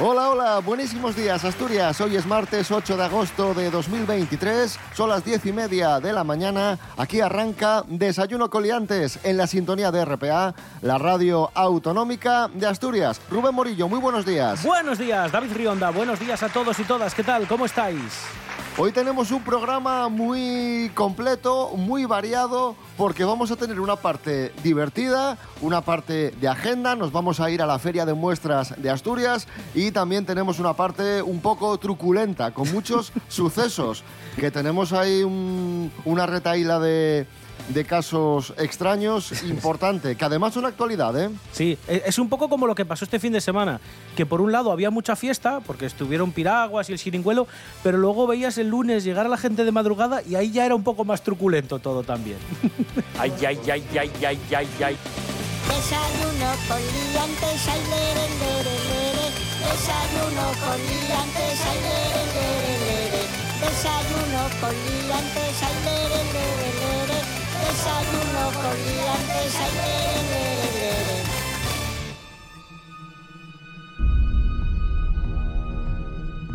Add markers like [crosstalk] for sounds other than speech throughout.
Hola, hola, buenísimos días Asturias. Hoy es martes 8 de agosto de 2023, son las 10 y media de la mañana. Aquí arranca Desayuno Coliantes en la sintonía de RPA, la radio autonómica de Asturias. Rubén Morillo, muy buenos días. Buenos días, David Rionda, buenos días a todos y todas. ¿Qué tal? ¿Cómo estáis? Hoy tenemos un programa muy completo, muy variado, porque vamos a tener una parte divertida, una parte de agenda, nos vamos a ir a la Feria de Muestras de Asturias y también tenemos una parte un poco truculenta, con muchos [laughs] sucesos, que tenemos ahí una retaíla de, de casos extraños importante, que además son actualidad, ¿eh? Sí, e-, es un poco como lo que pasó este fin de semana, que por un lado había mucha fiesta, porque estuvieron piraguas y el chiringuelo, pero luego veías el lunes llegar a la gente de madrugada y ahí ya era un poco más truculento todo también. ay, ay, ay, ay, ay, ay, ay. Desayuno con liantes, ay, lere, lere, lere. Desayuno con liantes, ay, lere, lere, lere. Desayuno con liantes, ay, lere, lere, lere.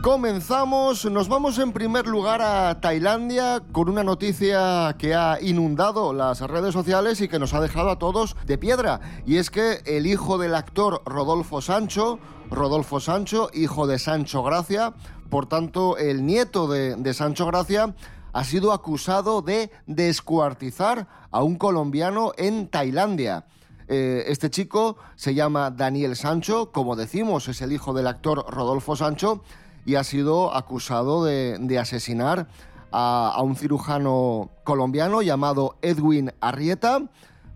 Comenzamos, nos vamos en primer lugar a Tailandia con una noticia que ha inundado las redes sociales y que nos ha dejado a todos de piedra. Y es que el hijo del actor Rodolfo Sancho, Rodolfo Sancho, hijo de Sancho Gracia, por tanto el nieto de Sancho Gracia, ha sido acusado de descuartizar a un colombiano en Tailandia. Eh, este chico se llama Daniel Sancho, como decimos, es el hijo del actor Rodolfo Sancho y ha sido acusado de, asesinar a, un cirujano colombiano llamado Edwin Arrieta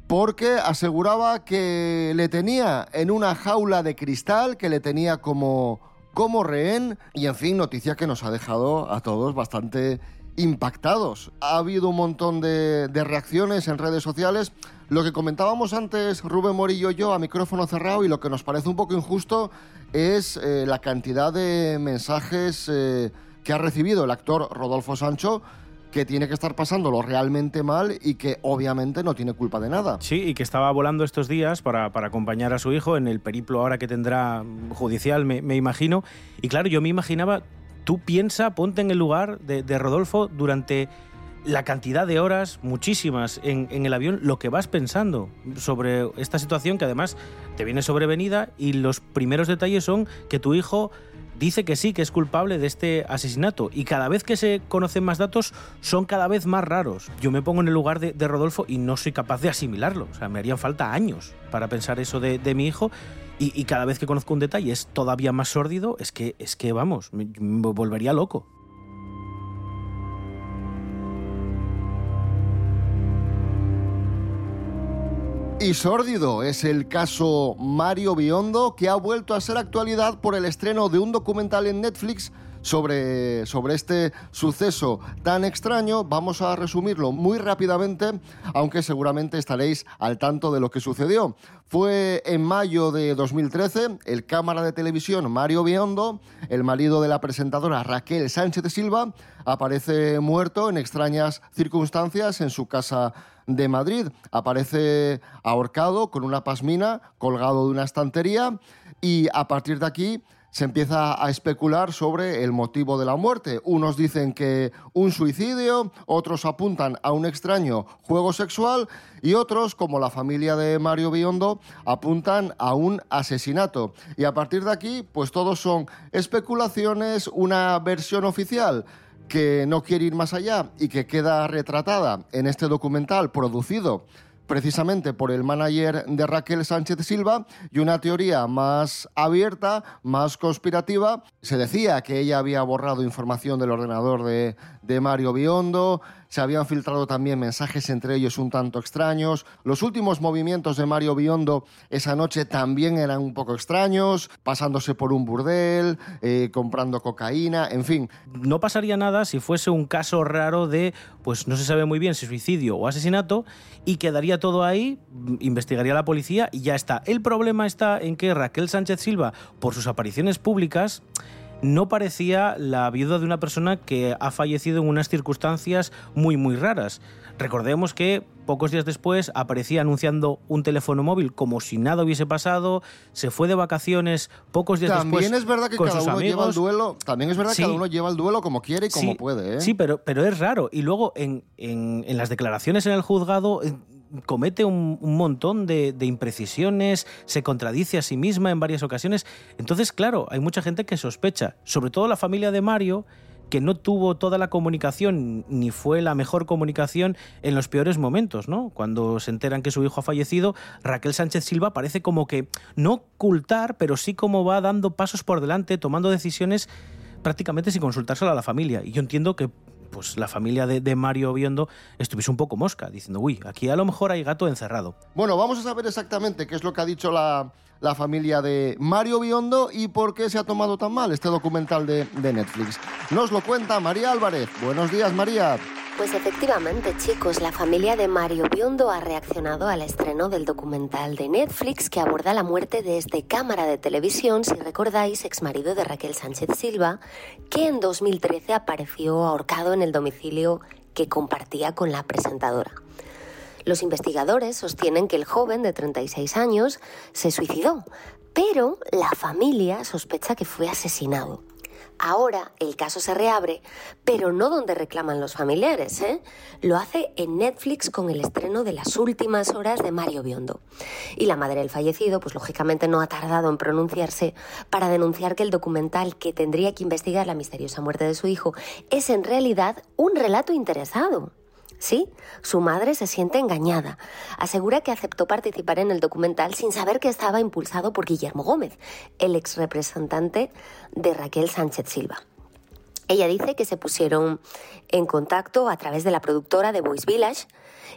porque aseguraba que le tenía en una jaula de cristal, que le tenía como, como rehén y en fin, noticia que nos ha dejado a todos bastante impactados. Ha habido un montón de, reacciones en redes sociales. Lo que comentábamos antes Rubén Morillo y yo a micrófono cerrado y lo que nos parece un poco injusto es eh, la cantidad de mensajes eh, que ha recibido el actor Rodolfo Sancho que tiene que estar pasándolo realmente mal y que obviamente no tiene culpa de nada. Sí, y que estaba volando estos días para, para acompañar a su hijo en el periplo ahora que tendrá judicial, me, me imagino. Y claro, yo me imaginaba tú piensa, ponte en el lugar de, Rodolfo durante la cantidad de horas, muchísimas, en, el avión, lo que vas pensando sobre esta situación que además te viene sobrevenida y los primeros detalles son que tu hijo dice que sí, que es culpable de este asesinato. Y cada vez que se conocen más datos son cada vez más raros. Yo me pongo en el lugar de, Rodolfo y no soy capaz de asimilarlo, o sea, me harían falta años para pensar eso de mi hijo y, cada vez que conozco un detalle es todavía más sórdido, es que, es que vamos, me volvería loco. Y sórdido es el caso Mario Biondo, que ha vuelto a ser actualidad por el estreno de un documental en Netflix sobre, sobre este suceso tan extraño. Vamos a resumirlo muy rápidamente, aunque seguramente estaréis al tanto de lo que sucedió. Fue en mayo de 2013, el cámara de televisión Mario Biondo, el marido de la presentadora Raquel Sánchez de Silva, aparece muerto en extrañas circunstancias en su casa de Madrid. Aparece ahorcado con una pasmina colgado de una estantería y a partir de aquí se empieza a especular sobre el motivo de la muerte. Unos dicen que un suicidio, otros apuntan a un extraño juego sexual y otros, como la familia de Mario Biondo, apuntan a un asesinato. Y a partir de aquí, pues todos son especulaciones, una versión oficial que no quiere ir más allá y que queda retratada en este documental producido precisamente por el manager de Raquel Sánchez Silva y una teoría más abierta, más conspirativa. Se decía que ella había borrado información del ordenador de, de Mario Biondo, se habían filtrado también mensajes entre ellos un tanto extraños. Los últimos movimientos de Mario Biondo esa noche también eran un poco extraños, pasándose por un burdel, eh, comprando cocaína, en fin. No pasaría nada si fuese un caso raro de, pues no se sabe muy bien si suicidio o asesinato, y quedaría todo ahí, investigaría la policía y ya está. El problema está en que Raquel Sánchez Silva, por sus apariciones públicas, no parecía la viuda de una persona que ha fallecido en unas circunstancias muy, muy raras. Recordemos que pocos días después aparecía anunciando un teléfono móvil como si nada hubiese pasado, se fue de vacaciones pocos días después. También es verdad que cada uno lleva el duelo, también es verdad que cada uno lleva el duelo como quiere y como puede. ¿eh? Sí, pero, pero es raro. Y luego en, en, en las declaraciones en el juzgado comete un, montón de, imprecisiones, se contradice a sí misma en varias ocasiones. Entonces, claro, hay mucha gente que sospecha, sobre todo la familia de Mario, que no tuvo toda la comunicación ni fue la mejor comunicación en los peores momentos, ¿no? Cuando se enteran que su hijo ha fallecido, Raquel Sánchez Silva parece como que no ocultar, pero sí como va dando pasos por delante, tomando decisiones prácticamente sin consultárselo a la familia. Y yo entiendo que pues la familia de, Mario viendo estuviese un poco mosca, diciendo, uy, aquí a lo mejor hay gato encerrado. Bueno, vamos a saber exactamente qué es lo que ha dicho la, familia de Mario Biondo y por qué se ha tomado tan mal este documental de, de Netflix. Nos lo cuenta María Álvarez. Buenos días, María. Pues efectivamente, chicos, la familia de Mario Biondo ha reaccionado al estreno del documental de Netflix que aborda la muerte de este cámara de televisión, si recordáis, ex marido de Raquel Sánchez Silva, que en 2013 apareció ahorcado en el domicilio que compartía con la presentadora. Los investigadores sostienen que el joven de 36 años se suicidó, pero la familia sospecha que fue asesinado. Ahora el caso se reabre, pero no donde reclaman los familiares, ¿eh? Lo hace en Netflix con el estreno de las últimas horas de Mario Biondo. Y la madre del fallecido, pues lógicamente no ha tardado en pronunciarse para denunciar que el documental que tendría que investigar la misteriosa muerte de su hijo es en realidad un relato interesado. Sí, su madre se siente engañada. Asegura que aceptó participar en el documental sin saber que estaba impulsado por Guillermo Gómez, el ex representante de Raquel Sánchez Silva. Ella dice que se pusieron en contacto a través de la productora de Voice Village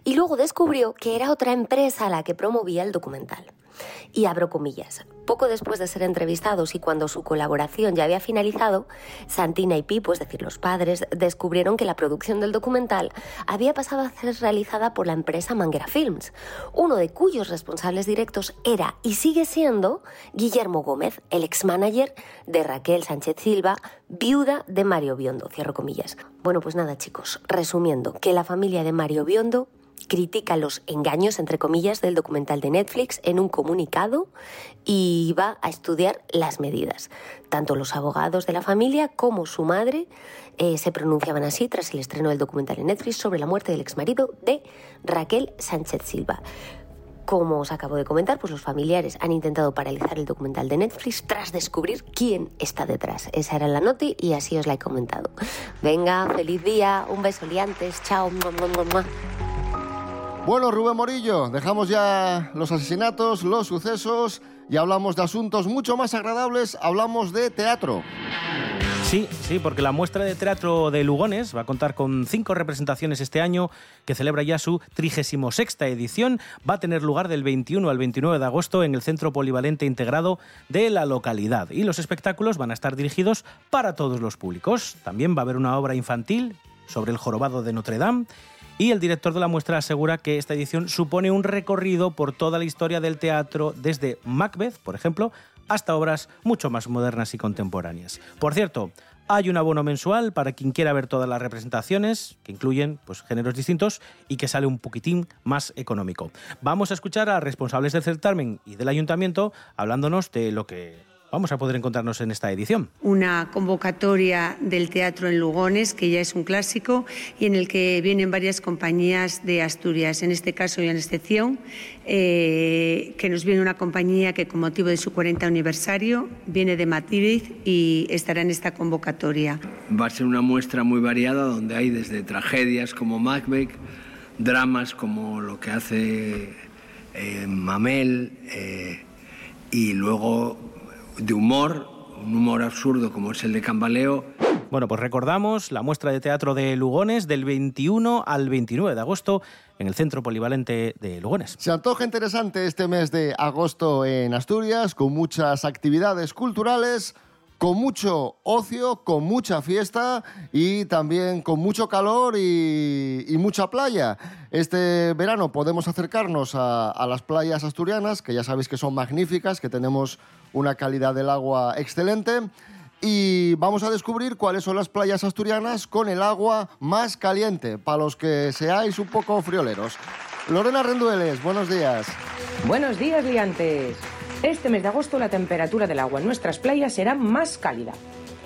y luego descubrió que era otra empresa la que promovía el documental. Y abro comillas. Poco después de ser entrevistados y cuando su colaboración ya había finalizado, Santina y Pipo, es decir, los padres, descubrieron que la producción del documental había pasado a ser realizada por la empresa Manguera Films, uno de cuyos responsables directos era y sigue siendo Guillermo Gómez, el ex-manager de Raquel Sánchez Silva, viuda de Mario Biondo, cierro comillas. Bueno, pues nada, chicos, resumiendo, que la familia de Mario Biondo critica los engaños, entre comillas, del documental de Netflix en un comunicado y va a estudiar las medidas. Tanto los abogados de la familia como su madre eh, se pronunciaban así tras el estreno del documental en Netflix sobre la muerte del exmarido de Raquel Sánchez Silva. Como os acabo de comentar, pues los familiares han intentado paralizar el documental de Netflix tras descubrir quién está detrás. Esa era la noti y así os la he comentado. Venga, feliz día, un beso liantes, chao. Bueno, Rubén Morillo, dejamos ya los asesinatos, los sucesos y hablamos de asuntos mucho más agradables, hablamos de teatro. Sí, sí, porque la muestra de teatro de Lugones va a contar con cinco representaciones este año, que celebra ya su 36 edición. Va a tener lugar del 21 al 29 de agosto en el Centro Polivalente Integrado de la localidad. Y los espectáculos van a estar dirigidos para todos los públicos. También va a haber una obra infantil sobre el jorobado de Notre Dame y el director de la muestra asegura que esta edición supone un recorrido por toda la historia del teatro, desde Macbeth, por ejemplo, hasta obras mucho más modernas y contemporáneas. Por cierto, hay un abono mensual para quien quiera ver todas las representaciones, que incluyen pues, géneros distintos y que sale un poquitín más económico. Vamos a escuchar a responsables del certamen y del ayuntamiento hablándonos de lo que vamos a poder encontrarnos en esta edición. Una convocatoria del teatro en Lugones, que ya es un clásico, y en el que vienen varias compañías de Asturias. En este caso, y en excepción, eh, que nos viene una compañía que, con motivo de su 40 aniversario, viene de Madrid y estará en esta convocatoria. Va a ser una muestra muy variada donde hay desde tragedias como Macbeth, dramas como lo que hace eh, Mamel eh, y luego de humor, un humor absurdo como es el de Cambaleo. Bueno, pues recordamos la muestra de teatro de Lugones del 21 al 29 de agosto en el Centro Polivalente de Lugones. Se antoja interesante este mes de agosto en Asturias, con muchas actividades culturales, con mucho ocio, con mucha fiesta y también con mucho calor y, y mucha playa. Este verano podemos acercarnos a, a las playas asturianas, que ya sabéis que son magníficas, que tenemos una calidad del agua excelente y vamos a descubrir cuáles son las playas asturianas con el agua más caliente, para los que seáis un poco frioleros. Lorena Rendueles, buenos días. Buenos días, liantes. Este mes de agosto la temperatura del agua en nuestras playas será más cálida.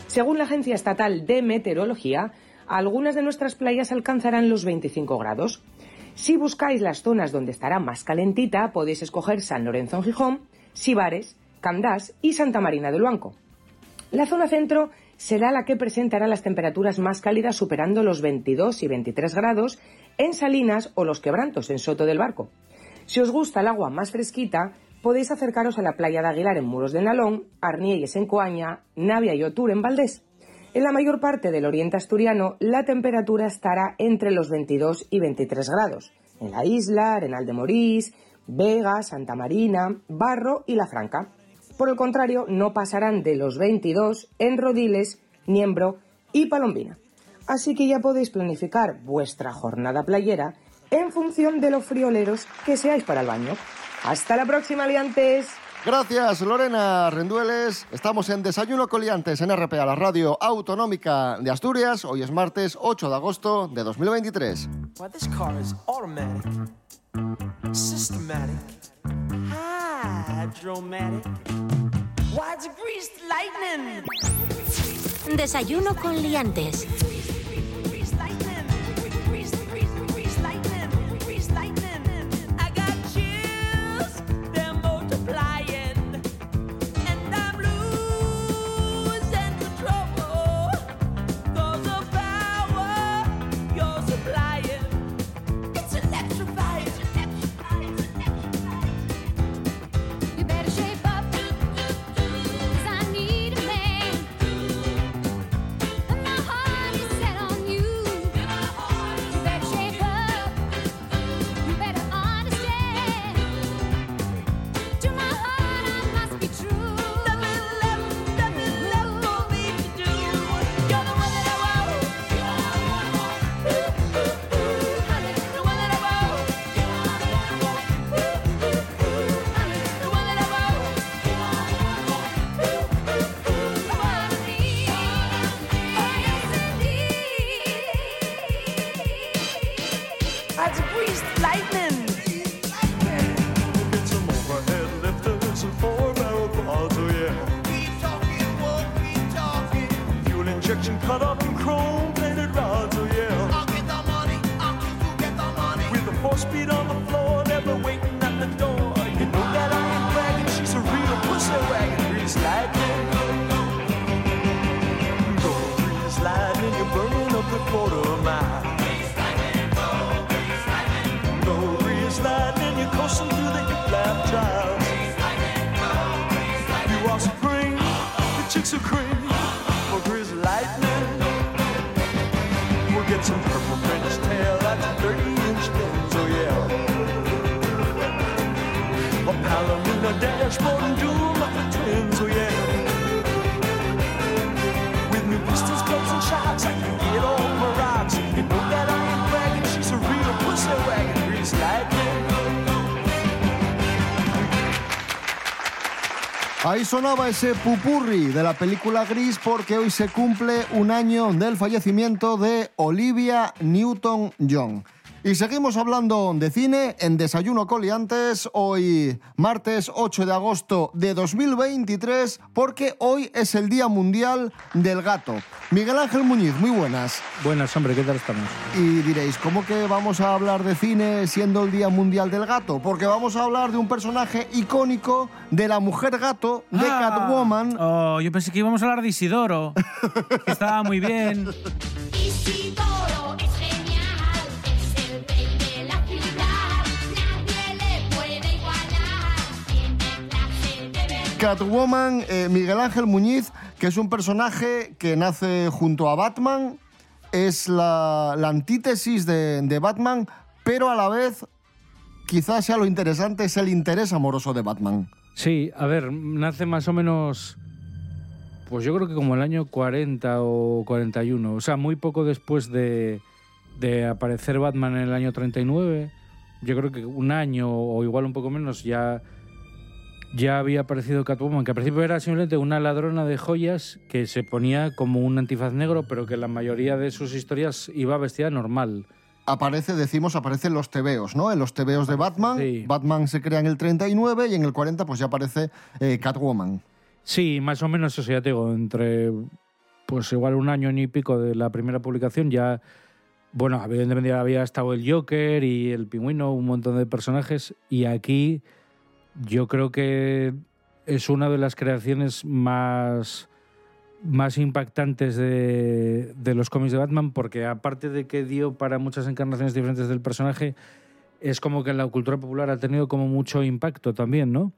Según la Agencia Estatal de Meteorología, algunas de nuestras playas alcanzarán los 25 grados. Si buscáis las zonas donde estará más calentita, podéis escoger San Lorenzo en Gijón, Sibares, Candás y Santa Marina del Banco. La zona centro será la que presentará las temperaturas más cálidas superando los 22 y 23 grados en Salinas o los Quebrantos en Soto del Barco. Si os gusta el agua más fresquita, podéis acercaros a la playa de Aguilar en Muros de Nalón, Arnielles en Coaña, Navia y Otur en Valdés. En la mayor parte del oriente asturiano, la temperatura estará entre los 22 y 23 grados. En la isla, Arenal de Morís, Vega, Santa Marina, Barro y La Franca. Por el contrario, no pasarán de los 22 en Rodiles, Niembro y Palombina. Así que ya podéis planificar vuestra jornada playera en función de lo frioleros que seáis para el baño. Hasta la próxima, liantes. Gracias, Lorena Rendueles. Estamos en Desayuno Coliantes en RPA, la radio autonómica de Asturias. Hoy es martes 8 de agosto de 2023. Well, hydromatic. Why, it's greased lightning. Desayuno con liantes. Speed on the floor, never waiting at the door. You know that I ain't bragging, she's a real pussy wagon. Grease lightning. Go grease lightning, you're burning up the quarter mile. Go grease lightning, you're coursing through the lap trials. You are supreme, the chicks are cream. Ahí sonaba ese pupurri de la película Gris porque hoy se cumple un año del fallecimiento de Olivia Newton-John. Y seguimos hablando de cine en Desayuno Coliantes, hoy martes 8 de agosto de 2023, porque hoy es el Día Mundial del Gato. Miguel Ángel Muñiz, muy buenas. Buenas, hombre, ¿qué tal estamos? Y diréis, ¿cómo que vamos a hablar de cine siendo el Día Mundial del Gato? Porque vamos a hablar de un personaje icónico de la mujer gato, de Ah. Catwoman. Oh, yo pensé que íbamos a hablar de Isidoro. que estaba muy bien. [laughs] Isidoro Catwoman, eh, Miguel Ángel Muñiz, que es un personaje que nace junto a Batman, es la, antítesis de, de Batman, pero a la vez quizás sea lo interesante, es el interés amoroso de Batman. Sí, a ver, nace más o menos, pues yo creo que como el año 40 o 41, o sea, muy poco después de, de aparecer Batman en el año 39, yo creo que un año o igual un poco menos ya, ya había aparecido Catwoman, que al principio era simplemente una ladrona de joyas que se ponía como un antifaz negro, pero que la mayoría de sus historias iba vestida normal. Aparece, decimos, aparece en los tebeos, ¿no? En los tebeos de Batman. Batman se crea en el 39 y en el 40 pues ya aparece eh, Catwoman. Sí, más o menos eso, ya te digo, entre pues igual un año y pico de la primera publicación ya, bueno, evidentemente había estado el Joker y el Pingüino, un montón de personajes, y aquí yo creo que es una de las creaciones más, más impactantes de, de los cómics de Batman, porque aparte de que dio para muchas encarnaciones diferentes del personaje, es como que en la cultura popular ha tenido como mucho impacto también, ¿no?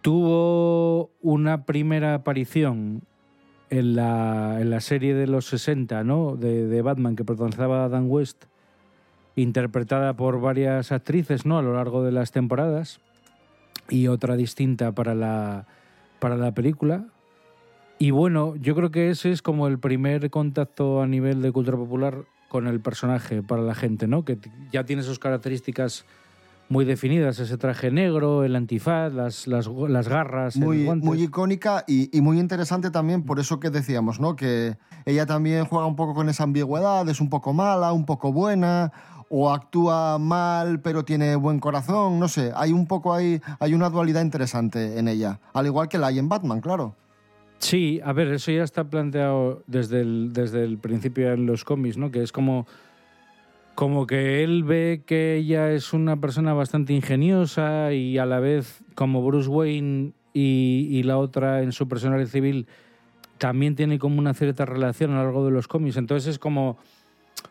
Tuvo una primera aparición en la, en la serie de los 60, ¿no? De, Batman, que protagonizaba Dan West, interpretada por varias actrices, ¿no? A lo largo de las temporadas, y otra distinta para la, para la película. Y bueno, yo creo que ese es como el primer contacto a nivel de cultura popular con el personaje para la gente, ¿no? Que ya tiene sus características muy definidas, ese traje negro, el antifaz, las, las, las garras, el Muy, guante. muy icónica y, y muy interesante también por eso que decíamos, ¿no? Que ella también juega un poco con esa ambigüedad, es un poco mala, un poco buena, o actúa mal pero tiene buen corazón, no sé, hay un poco ahí, hay una dualidad interesante en ella, al igual que la hay en Batman, claro. Sí, a ver, eso ya está planteado desde el, desde el principio en los cómics, ¿no? Que es como, como que él ve que ella es una persona bastante ingeniosa y a la vez como Bruce Wayne y, y la otra en su personalidad civil también tiene como una cierta relación a lo largo de los cómics. Entonces es como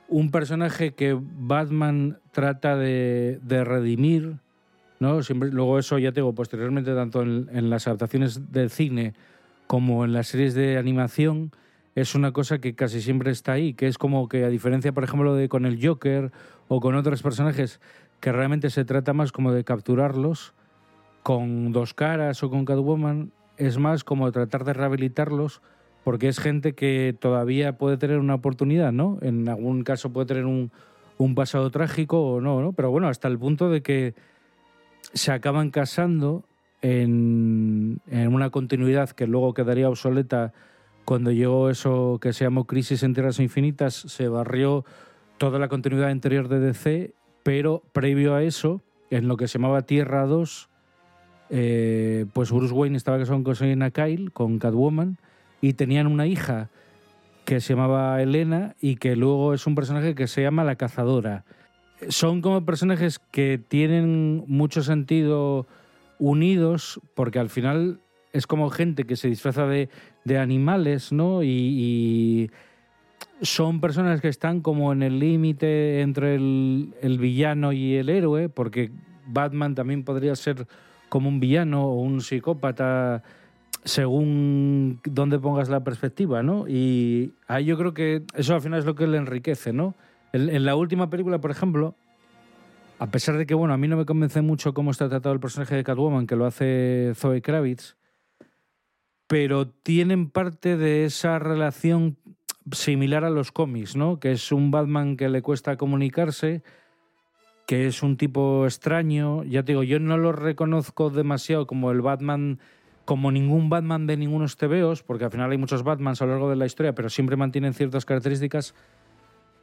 un personaje que Batman trata de, de redimir, ¿no? Siempre, luego eso ya tengo posteriormente tanto en, las adaptaciones del cine como en las series de animación es una cosa que casi siempre está ahí, que es como que a diferencia, por ejemplo, de con el Joker o con otros personajes que realmente se trata más como de capturarlos con dos caras o con Catwoman, es más como tratar de rehabilitarlos porque es gente que todavía puede tener una oportunidad, ¿no? En algún caso puede tener un, pasado trágico o no, ¿no? Pero bueno, hasta el punto de que se acaban casando en, en una continuidad que luego quedaría obsoleta cuando llegó eso que se llamó Crisis en Tierras Infinitas, se barrió toda la continuidad anterior de DC, pero previo a eso, en lo que se llamaba Tierra 2, eh, pues Bruce Wayne estaba casado con Selina Kyle, con Catwoman, y tenían una hija que se llamaba Elena y que luego es un personaje que se llama La Cazadora. Son como personajes que tienen mucho sentido unidos porque al final es como gente que se disfraza de, animales, ¿no? Y, y son personas que están como en el límite entre el, el villano y el héroe, porque Batman también podría ser como un villano o un psicópata según dónde pongas la perspectiva, ¿no? Y ahí yo creo que eso al final es lo que le enriquece, ¿no? En, la última película, por ejemplo, a pesar de que, bueno, a mí no me convence mucho cómo está tratado el personaje de Catwoman, que lo hace Zoe Kravitz, pero tienen parte de esa relación similar a los cómics, ¿no? Que es un Batman que le cuesta comunicarse, que es un tipo extraño. Ya te digo, yo no lo reconozco demasiado como el Batman, como ningún Batman de ningunos tebeos, porque al final hay muchos Batmans a lo largo de la historia, pero siempre mantienen ciertas características.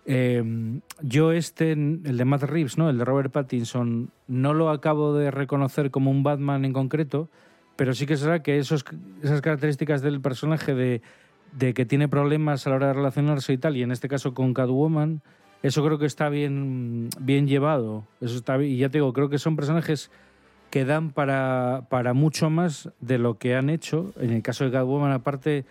Eh, yo este, el de Matt Reeves, ¿no? el de Robert Pattinson, no lo acabo de reconocer como un Batman en concreto, pero sí que será que esos, esas características del personaje de, de que tiene problemas a la hora de relacionarse y tal, y en este caso con Catwoman, eso creo que está bien, bien llevado. Eso está y ya te digo, creo que son personajes que dan para, para mucho más de lo que han hecho. En el caso de Catwoman, aparte,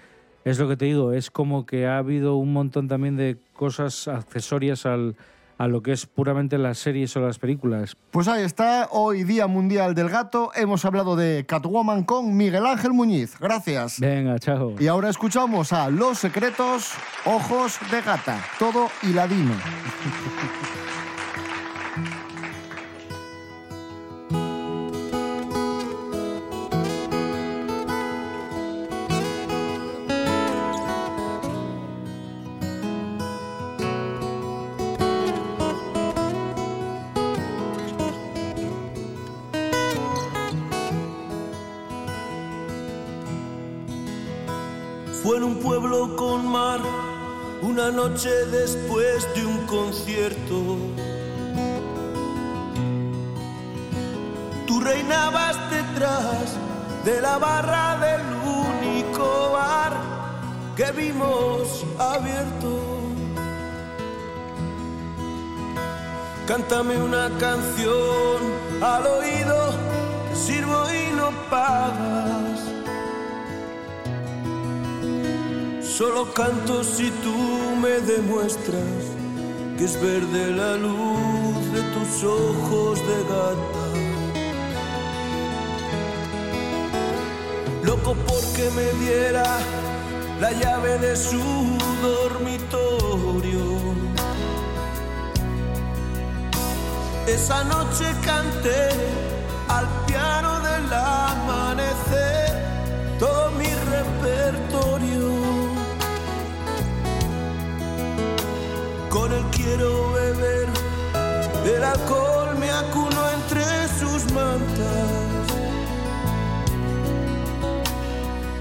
es lo que te digo, es como que ha habido un montón también de cosas accesorias al, a lo que es puramente las series o las películas. Pues ahí está, hoy Día Mundial del Gato. Hemos hablado de Catwoman con Miguel Ángel Muñiz. Gracias. Venga, chao. Y ahora escuchamos a Los Secretos, Ojos de Gata. Todo hiladino. [laughs] noche después de un concierto. Tú reinabas detrás de la barra del único bar que vimos abierto. Cántame una canción al oído, sirvo y no pagas. Solo canto si tú me demuestras que es verde la luz de tus ojos de gata. Loco porque me diera la llave de su dormitorio. Esa noche canté al piano del amanecer Él quiero beber, el alcohol me acuno entre sus mantas.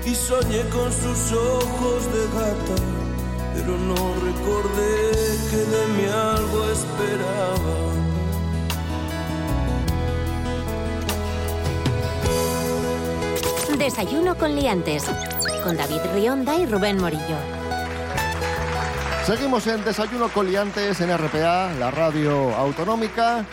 Y soñé con sus ojos de gata, pero no recordé que de mí algo esperaba. Desayuno con liantes. Con David Rionda y Rubén Morillo. Seguimos en Desayuno Coliantes en RPA, la radio autonómica.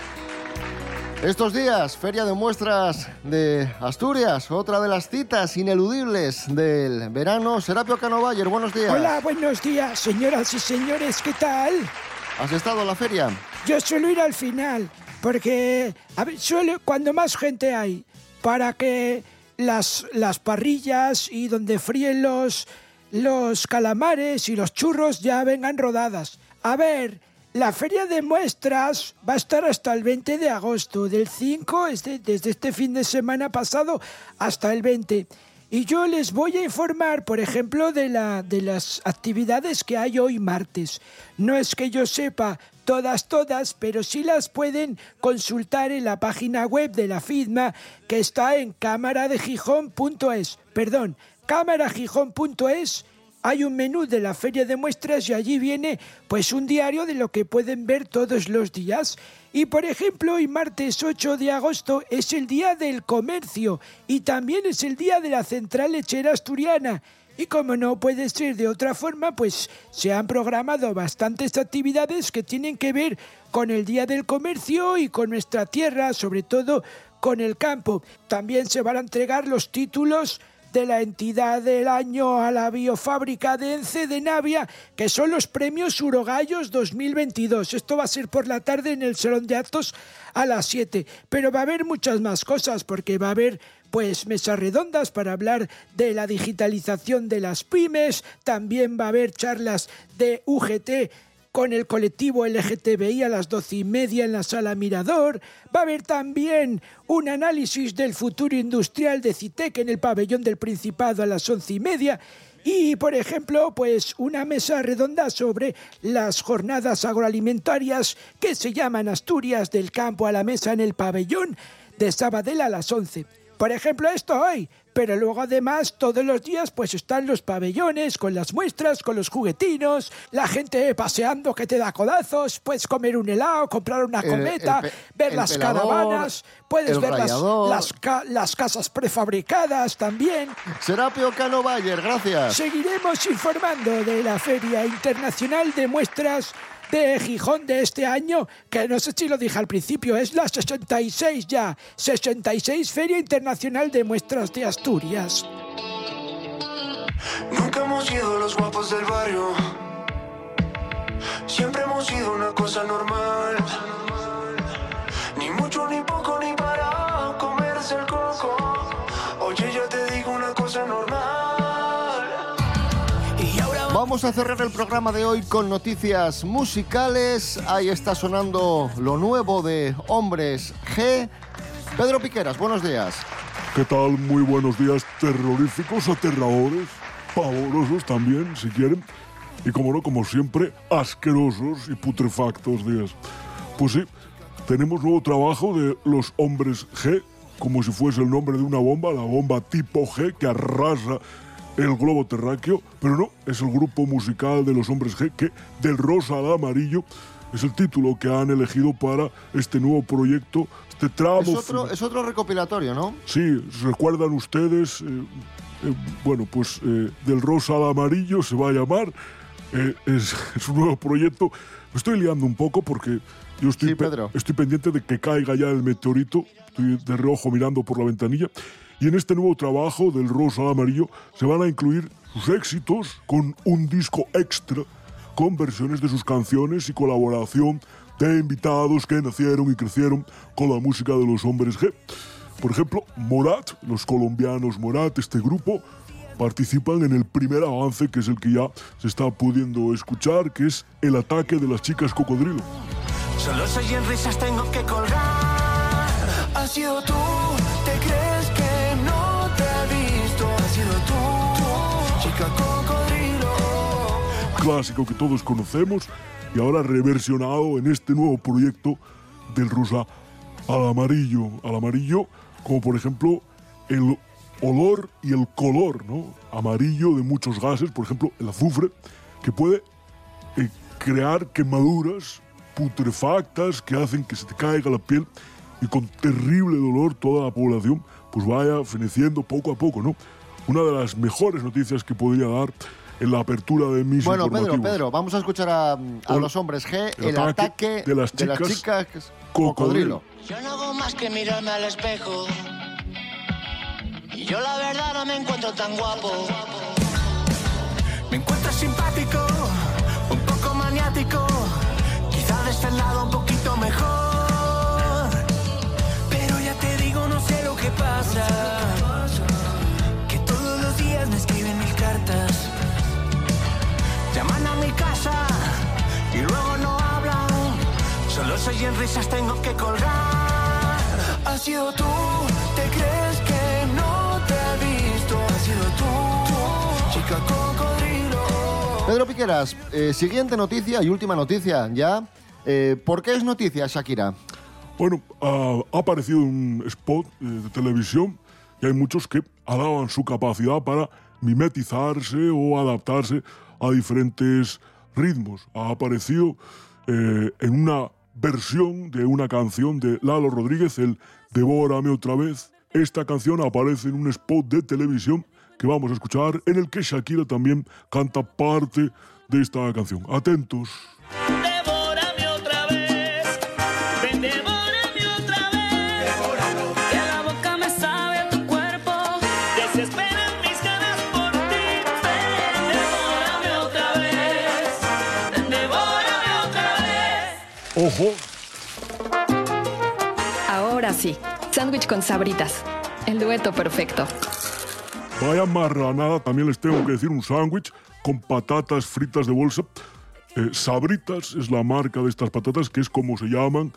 Estos días, Feria de Muestras de Asturias, otra de las citas ineludibles del verano. Serapio Cano Bayer, buenos días. Hola, buenos días, señoras y señores, ¿qué tal? ¿Has estado en la feria? Yo suelo ir al final, porque a ver, suelo, cuando más gente hay, para que las, las parrillas y donde fríen los, los calamares y los churros ya vengan rodadas. A ver, la feria de muestras va a estar hasta el 20 de agosto, del 5, este- desde este fin de semana pasado hasta el 20. Y yo les voy a informar, por ejemplo, de, la, de las actividades que hay hoy martes. No es que yo sepa todas, todas, pero sí las pueden consultar en la página web de la FIDMA que está en cámaradegijón.es. Perdón, cámaragijón.es hay un menú de la feria de muestras y allí viene pues un diario de lo que pueden ver todos los días. Y por ejemplo, hoy martes 8 de agosto es el día del comercio y también es el día de la central lechera asturiana. Y como no puede ser de otra forma, pues se han programado bastantes actividades que tienen que ver con el Día del Comercio y con nuestra tierra, sobre todo con el campo. También se van a entregar los títulos de la entidad del año a la biofábrica de Ence de Navia, que son los premios Urogallos 2022. Esto va a ser por la tarde en el Salón de Actos a las 7. Pero va a haber muchas más cosas, porque va a haber pues mesas redondas para hablar de la digitalización de las pymes, también va a haber charlas de UGT con el colectivo LGTBI a las doce y media en la sala Mirador. Va a haber también un análisis del futuro industrial de CITEC en el pabellón del Principado a las once y media. Y, por ejemplo, pues una mesa redonda sobre las jornadas agroalimentarias que se llaman Asturias del campo a la mesa en el pabellón de Sabadell a las 11. Por ejemplo, esto hoy, pero luego además todos los días pues están los pabellones con las muestras, con los juguetinos, la gente paseando que te da codazos, puedes comer un helado, comprar una El- cometa, el ver las pelador, caravanas, puedes ver las, rallador. las, ca- las casas prefabricadas también. Serapio Cano Bayer, gracias. Seguiremos informando de la Feria Internacional de Muestras de Gijón de este año, que no sé si lo dije al principio, es la 66 ya, 66 Feria Internacional de Muestras de Asturias. Nunca hemos sido los guapos del barrio. Siempre hemos sido una cosa normal. Vamos a cerrar el programa de hoy con noticias musicales. Ahí está sonando lo nuevo de Hombres G. Pedro Piqueras, buenos días. ¿Qué tal? Muy buenos días, terroríficos, aterradores, pavorosos también, si quieren. Y como no, como siempre, asquerosos y putrefactos días. Pues sí, tenemos nuevo trabajo de los hombres G, como si fuese el nombre de una bomba, la bomba tipo G que arrasa el globo terráqueo, pero no, es el grupo musical de los hombres G que del rosa al amarillo es el título que han elegido para este nuevo proyecto, este tramo Es otro, es otro recopilatorio, ¿no? Sí, ¿recuerdan ustedes? eh, eh, bueno, pues eh, del rosa al amarillo se va a llamar. Es, [laughs] es un nuevo proyecto. Me estoy liando un poco porque yo estoy, pe- estoy pendiente de que caiga ya el meteorito. Estoy de reojo mirando por la ventanilla. Y en este nuevo trabajo del rosa amarillo se van a incluir sus éxitos con un disco extra con versiones de sus canciones y colaboración de invitados que nacieron y crecieron con la música de los hombres G. Por ejemplo, Morat, los colombianos Morat, este grupo, participan en el primer avance que es el que ya se está pudiendo escuchar, que es el ataque de las chicas cocodrilo. Solo soy en risas, tengo que colgar. Has sido tú, cocodrilo. clásico que todos conocemos y ahora reversionado en este nuevo proyecto del rosa al amarillo. Al amarillo, como por ejemplo el olor y el color, ¿no? Amarillo de muchos gases, por ejemplo el azufre, que puede eh, crear quemaduras putrefactas que hacen que se te caiga la piel y con terrible dolor toda la población pues vaya feneciendo poco a poco, ¿no? Una de las mejores noticias que podría dar en la apertura de mis Bueno, Pedro. Pedro, vamos a escuchar a, a los hombres G, El el, ataque ataque, de las chicas chicas cocodrilo. Yo no hago más que mirarme al espejo. Y yo la verdad no me encuentro tan guapo. Me encuentro simpático, un poco maniático, quizá de este lado un poquito mejor. Pero ya te digo, no sé lo que pasa. Cartas. Llaman a mi casa y luego no hablan. Solo soy en risas, tengo que colgar. Has sido tú, ¿te crees que no te he visto? Has sido tú, chica cocodrilo. Pedro Piqueras, eh, siguiente noticia y última noticia ya. Eh, ¿Por qué es noticia Shakira? Bueno, ah, ha aparecido un spot de televisión y hay muchos que alaban su capacidad para mimetizarse o adaptarse a diferentes ritmos. Ha aparecido eh, en una versión de una canción de Lalo Rodríguez, el Devórame otra vez. Esta canción aparece en un spot de televisión que vamos a escuchar, en el que Shakira también canta parte de esta canción. Atentos. Ojo, Ahora sí, sándwich con sabritas. El dueto perfecto. Vaya marranada, también les tengo que decir un sándwich con patatas fritas de bolsa. Eh, Sabritas es la marca de estas patatas, que es como se llaman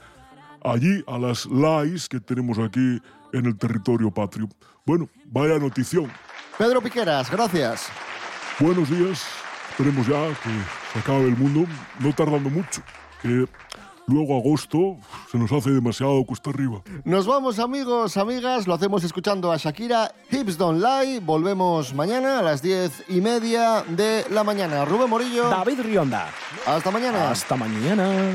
allí a las Lays que tenemos aquí en el territorio patrio. Bueno, vaya notición. Pedro Piqueras, gracias. Buenos días. Esperemos ya que se acabe el mundo, no tardando mucho. Que luego agosto se nos hace demasiado cuesta arriba. Nos vamos amigos, amigas, lo hacemos escuchando a Shakira, Hips Don't Lie, volvemos mañana a las diez y media de la mañana. Rubén Morillo. David Rionda. Hasta mañana. Hasta mañana.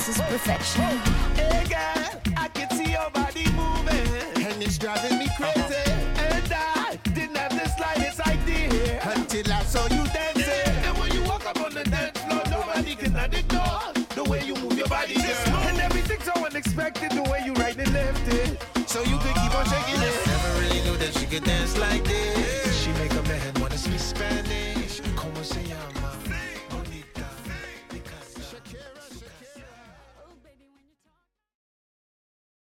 This this is perfection. Hey girl, I can see your body moving, and it's driving me crazy. And I didn't have the slightest idea until I saw you dancing. And when you walk up on the dance floor, nobody can ignore the way you move your body, girl. And everything's so unexpected, the way you right and left it, so you could keep on shaking it. Never really knew that she could dance like this.